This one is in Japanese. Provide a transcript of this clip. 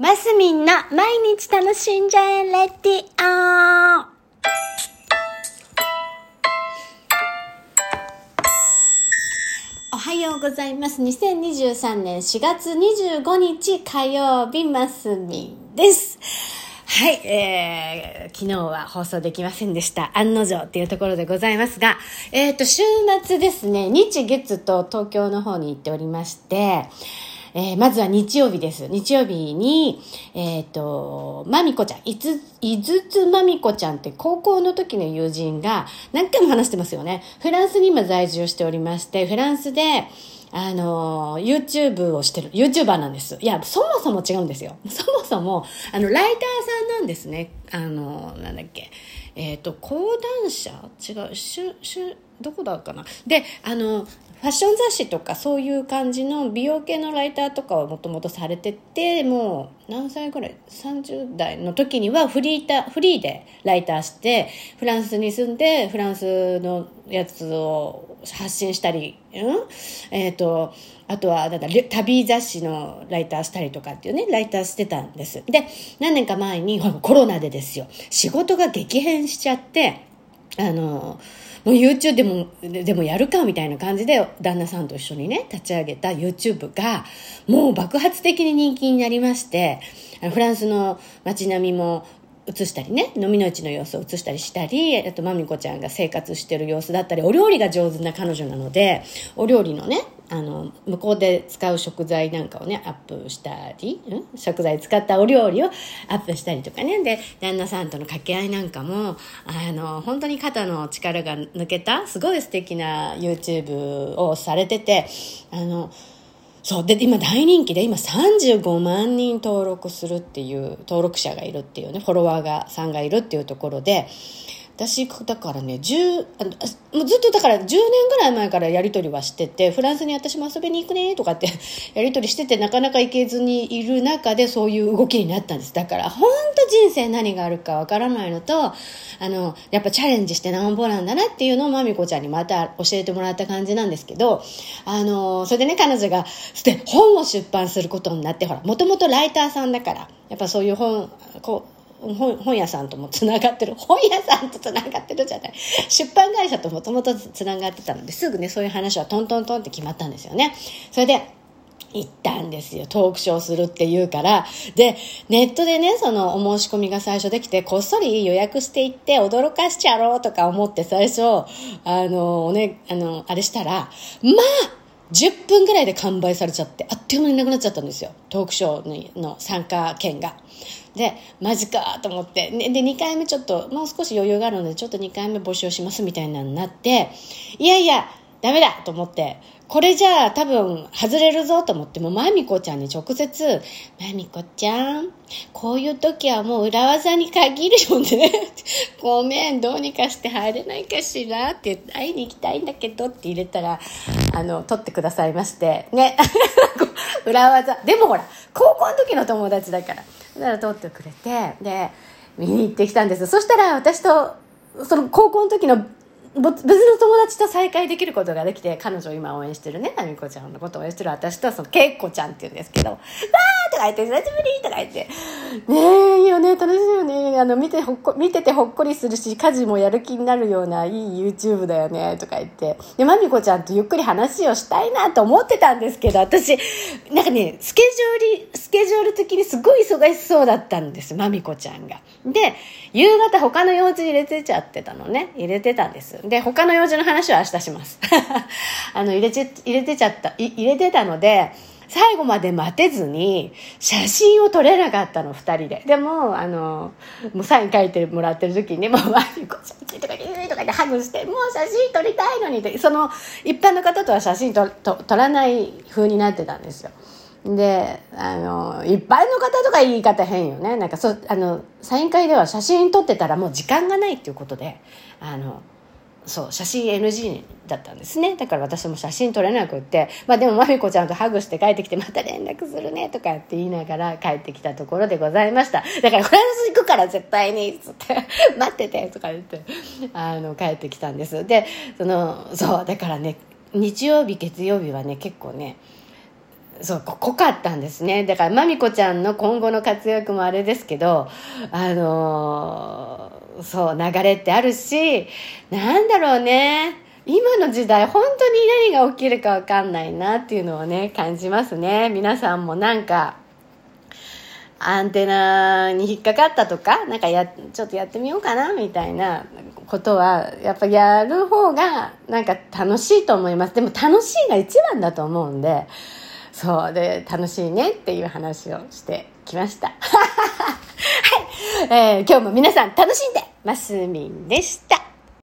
マスミンの毎日楽しんじゃえレディオおはようございます。2023年4月25日火曜日、マスミンです。はい、えー、昨日は放送できませんでした。案の定っていうところでございますが、えっ、と、週末ですね、日月と東京の方に行っておりまして、えーまずは日曜日です。日曜日に、えっ、と、まみこちゃん、いつ、いずつまみこちゃんって高校の時の友人が何回も話してますよね。フランスに今在住しておりまして、フランスで、あの、YouTube をしてる、YouTuber なんです。いや、そもそも違うんですよ。そもそも、あの、ライターさんなんですね。あの、なんだっけ。えっ、と、講談社？違う、しゅ、しゅ、どこだかな？で、あの、ファッション雑誌とかそういう感じの美容系のライターとかをもともとされててもう何歳ぐらい？30代の時にはフリータフリーでライターしてフランスに住んでフランスのやつを発信したり、うん？えっ、とあとはなんだ旅雑誌のライターしたりとかっていうねライターしてたんです。で何年か前にコロナでですよ。仕事が激変しちゃってあのもう YouTube でも、でもやるかみたいな感じで、旦那さんと一緒にね、立ち上げた YouTube が、もう爆発的に人気になりまして、フランスの街並みも映したりね、飲みの市の様子を映したりしたり、あと、まみこちゃんが生活してる様子だったり、お料理が上手な彼女なので、お料理のね、あの、向こうで使う食材なんかをね、アップしたり、ん食材使ったお料理をアップしたりとかね。で、旦那さんとの掛け合いなんかも、あの、本当に肩の力が抜けた、すごい素敵な YouTube をされてて、あの、そう。で、今大人気で、今35万人登録するっていう、登録者がいるっていうね、フォロワーが、さんがいるっていうところで、私、だからね、10、あのもうずっとだから10年ぐらい前からやりとりはしてて、フランスに私も遊びに行くねとかって やりとりしてて、なかなか行けずにいる中でそういう動きになったんです。だから、本当人生何があるかわからないのと、あの、やっぱチャレンジしてなんぼなんだなっていうのをまみこちゃんにまた教えてもらった感じなんですけど、あの、それでね、彼女が、本を出版することになって、ほら、もともとライターさんだから、やっぱそういう本、こう、本本屋さんともつながってる本屋さんとつながってるじゃない出版会社ともともとつながってたのですぐねそういう話はトントントンって決まったんですよねそれで行ったんですよ。トークショーするって言うから。で、ネットでね、そのお申し込みが最初できて、こっそり予約していって驚かしちゃろうとか思って最初、あの、ね、あの、あれしたら、まあ10分ぐらいで完売されちゃって、あっという間になくなっちゃったんですよ。トークショーの参加券が。で、マジかと思って。で、2回目ちょっと、もう少し余裕があるので、ちょっと2回目募集しますみたいなのになって、いやいや、ダメだと思って、これじゃあ多分外れるぞと思って、もまみこちゃんに直接、まみこちゃん、こういう時はもう裏技に限るよね。ごめん、どうにかして入れないかしらって会いに行きたいんだけどって入れたら、あの、取ってくださいまして、ね。裏技。でもほら、高校の時の友達だから。だから取ってくれて、で、見に行ってきたんです。そしたら私と、その高校の時の別の友達と再会できることができて、彼女を今応援してるね、なみこちゃんのことを応援してる私と、その、けいこちゃんって言うんですけど、わーか言って、久しぶりとか言って、ねえ、いいよね、楽しいよね、あの、見てほっこ、見ててほっこりするし、家事もやる気になるようないい YouTube だよね、とか言って、で、まみこちゃんとゆっくり話をしたいなと思ってたんですけど、私、なんかね、スケジュール、スケジュール的にすごい忙しそうだったんです、まみこちゃんが。で、夕方他の用事入れてちゃってたのね、入れてたんです。で、他の用事の話は明日します。あの、入れち、入れてちゃった、入れてたので、最後まで待てずに、写真を撮れなかったの、二人で。でも、あの、もうサイン書いてもらってる時にね、もう、マリコちゃん、とか、とか言ってハグして、もう写真撮りたいのにって、その、一般の方とは写真とと撮らない風になってたんですよ。で、あの、一般の方とか言い方変よね。なんかそ、あの、サイン会では写真撮ってたらもう時間がないっていうことで、あの、そう、写真 NG だったんですね。だから私も写真撮れなくって、まあでもまみこちゃんとハグして帰ってきて、また連絡するねとかって言いながら帰ってきたところでございました。だからフランス行くから絶対にっ、つって、待っててとか言って、あの、帰ってきたんです。で、その、そう、だからね、日曜日、月曜日はね、結構ね、そう、濃かったんですね。だから、まみこちゃんの今後の活躍もあれですけど、あのーそう、流れってあるし、なんだろうね。今の時代、本当に何が起きるかわかんないなっていうのをね、感じますね。皆さんもなんか、アンテナに引っかかったとか、なんかや、ちょっとやってみようかな、みたいなことは、やっぱやる方が、なんか楽しいと思います。でも楽しいが一番だと思うんで、そうで、楽しいねっていう話をしてきました。はい。えー今日も皆さん楽しんで、ますみんでした。